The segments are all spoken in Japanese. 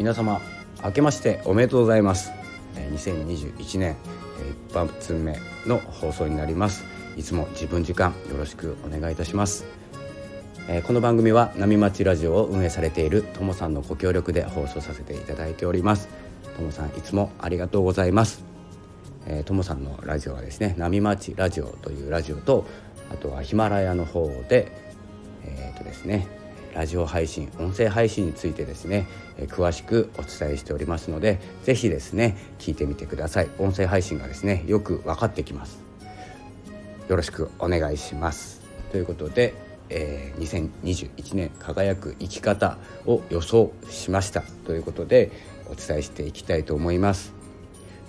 皆様明けましておめでとうございます。2021年一発目の放送になります。いつも自分時間よろしくお願いいたします。この番組は波町ラジオを運営されているともさんのご協力で放送させていただいております。ともさんいつもありがとうございます。ともさんのラジオはですね波町ラジオというラジオとあとはヒマラヤの方でえっ、ー、とですねラジオ配信音声配信についてですね、え詳しくお伝えしておりますので是非ですね聞いてみてください。音声配信がですねよく分かってきます。よろしくお願いします。ということで、えー、2021年輝く生き方を予想しました。ということでお伝えしていきたいと思います。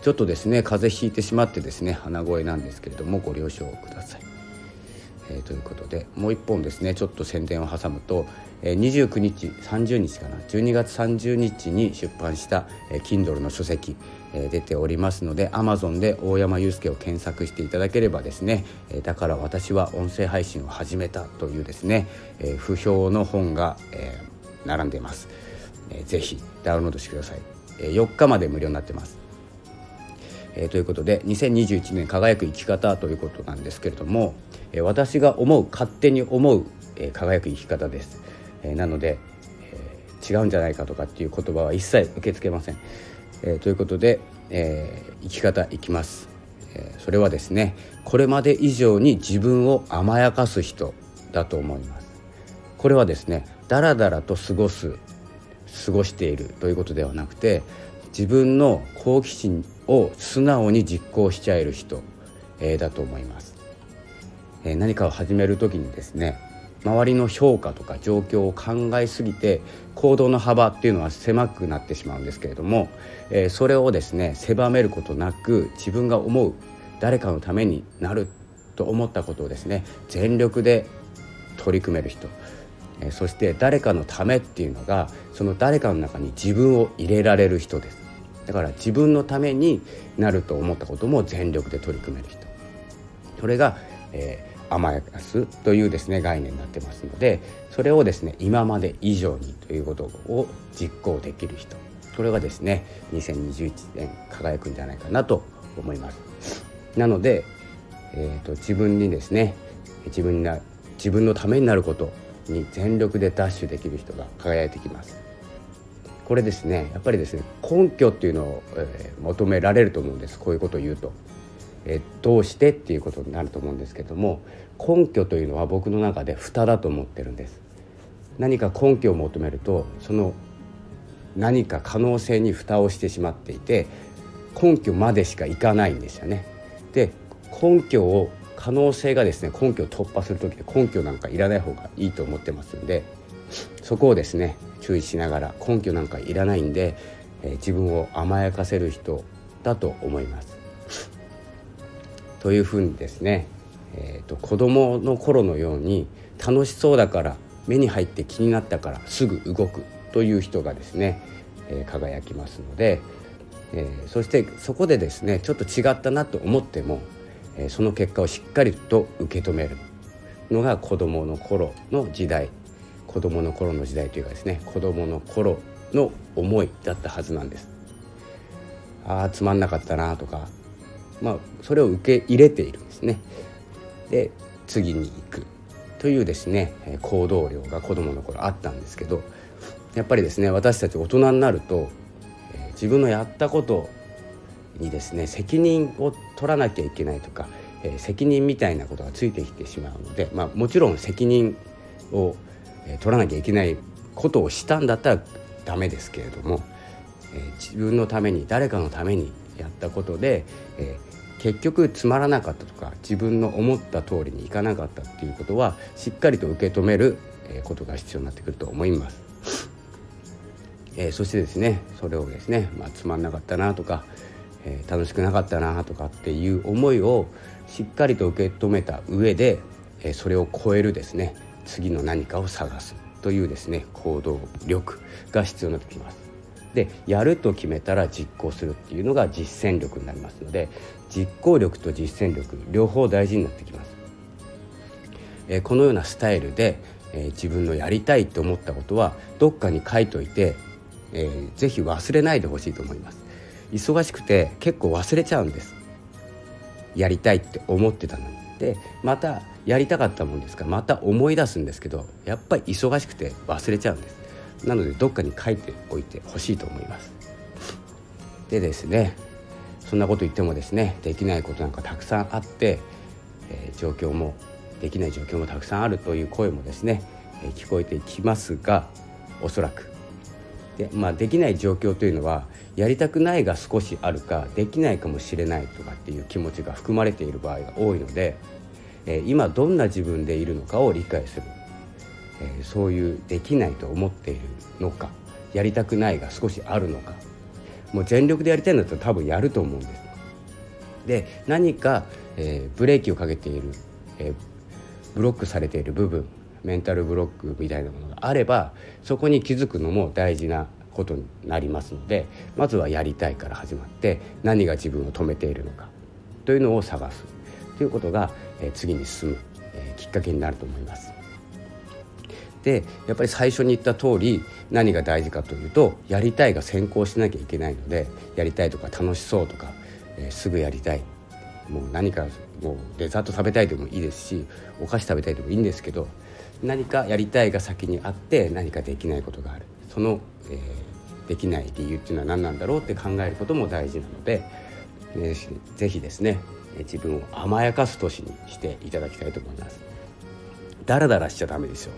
ちょっとですね風邪ひいてしまってですね鼻声なんですけれどもご了承ください。えー、ということでもう一本ですねちょっと宣伝を挟むと、えー、29日30日かな12月30日に出版した、えー、Kindle の書籍、えー、出ておりますので Amazon で大山祐介を検索していただければですね、えー、だから私は音声配信を始めたというですね、えー、不評の本が、えー、並んでいます、えー、ぜひダウンロードしてください、えー、4日まで無料になってます。えー、ということで2021年輝く生き方ということなんですけれども、えー、私が思う勝手に思う、えー、輝く生き方です、えなので、え違うんじゃないかとかっていう言葉は一切受け付けません、えということで、え生き方いきます、えそれはですねこれまで以上に自分を甘やかす人だと思います。これはですねだらだらと過ごす過ごしているということではなくて自分の好奇心を素直に実行しちゃえる人、えー、だと思います、えー、何かを始める時にですね周りの評価とか状況を考えすぎて行動の幅っていうのは狭くなってしまうんですけれども、えー、それをですね狭めることなく自分が思う誰かのためになると思ったことをですね全力で取り組める人そして誰かのためっていうのがその誰かの中に自分を入れられる人です。だから自分のためになると思ったことも全力で取り組める人。それが、えー、甘やかすというですね概念になってますのでそれをですね今まで以上にということを実行できる人。これがですね2021年輝くんじゃないかなと思います。なので、えーと、自分にですね自分な自分のためになることに全力でダッシュできる人が輝いてきます。これですねやっぱりですね根拠っていうのを、えー、求められると思うんです。こういうことを言うと、えー、どうしてっていうことになると思うんですけども根拠というのは僕の中で蓋だと思ってるんです。何か根拠を求めるとその何か可能性に蓋をしてしまっていて根拠までしかいかないんですよね。で根拠を可能性がですね根拠を突破する時で根拠なんかいらない方がいいと思ってますんでそこをですね注意しながら根拠なんかいらないんで、えー、自分を甘やかせる人だと思います。というふうにですね、えーと、子どもの頃のように楽しそうだから目に入って気になったからすぐ動くという人がですね、えー、輝きますので、えー、そしてそこでですねちょっと違ったなと思っても、その結果をしっかりと受け止めるのが子どもの頃の時代子どもの頃の時代というかですね子どもの頃の思いだったはずなんです。ああつまんなかったなとかまあそれを受け入れているんですね。で次に行くというですね行動量が子どもの頃あったんですけどやっぱりですね私たち大人になると自分のやったことにですね責任を取らなきゃいけないとかえ責任みたいなことがついてきてしまうので、まあ、もちろん責任を取らなきゃいけないことをしたんだったらダメですけれども、えー、自分のために誰かのためにやったことで、えー、結局つまらなかったとか自分の思った通りにいかなかったっていうことはしっかりと受け止めることが必要になってくると思います。えー、そしてですねそれをですね、まあ、つまんなかったなとか、えー、楽しくなかったなとかっていう思いをしっかりと受け止めた上で、えー、それを超えるですね次の何かを探すというですね行動力が必要になってきます。でやると決めたら実行するっていうのが実践力になりますので実行力と実践力両方大事になってきます。えー、このようなスタイルで、えー、自分のやりたいと思ったことはどっかに書いといてえー、ぜ忘れないでほしいと思います忙しくて結構忘れちゃうんです。やりたいって思ってたのに。でまたやりたかったもんですからまた思い出すんですけどやっぱり忙しくて忘れちゃうんです。なのでどっかに書いておいてほしいと思います。でですねそんなこと言ってもですねできないことなんかたくさんあって、えー、状況もできない状況もたくさんあるという声もですね、えー、聞こえてきますがおそらくで,、まあ、できない状況というのはやりたくないが少しあるかできないかもしれないとかっていう気持ちが含まれている場合が多いので、えー、今どんな自分でいるのかを理解する、えー、そういうできないと思っているのかやりたくないが少しあるのかもう全力でやりたいんだったら多分やると思うんです。で何か、えー、ブレーキをかけている、えブロックされている部分メンタルブロックみたいなものがあればそこに気づくのも大事なことになりますのでまずはやりたいから始まって何が自分を止めているのかというのを探すということが、え次に進む、えきっかけになると思います。でやっぱり最初に言った通り何が大事かというとやりたいが先行しなきゃいけないのでやりたいとか楽しそうとか、えー、すぐやりたいもう何かもうデザート食べたいでもいいですしお菓子食べたいでもいいんですけど何かやりたいが先にあって何かできないことがある。その、えー、できない理由っていうのは何なんだろうって考えることも大事なので、えー、ぜひですね自分を甘やかす年にしていただきたいと思います。だらだらしちゃダメですよ。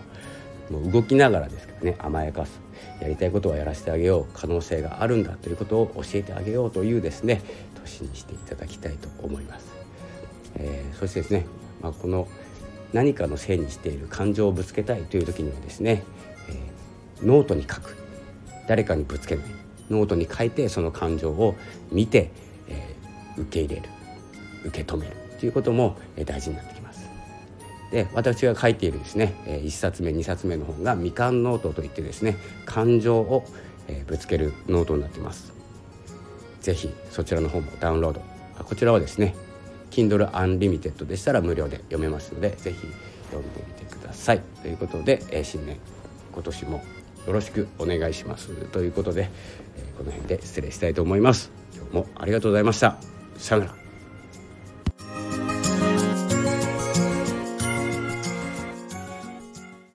もう動きながらですからね甘やかす。やりたいことはやらせてあげよう。可能性があるんだということを教えてあげようというですね年にしていただきたいと思います、えー、そしてですね、まあ、この何かのせいにしている感情をぶつけたいという時にはですね、えー、ノートに書く誰かにぶつけないノートに書いてその感情を見て、えー、受け入れる受け止めるということもえ大事になってきます。で私が書いているですね1冊目2冊目の本が「みかんノート」といってですね感情をえぶつけるノートになっています。ぜひそちらの本もダウンロードこちらはですね Kindle Unlimited でしたら無料で読めますのでぜひ読んでみてください。ということで、え新年今年もよろしくお願いしますということで、えこの辺で失礼したいと思います。今日もありがとうございました。さよなら。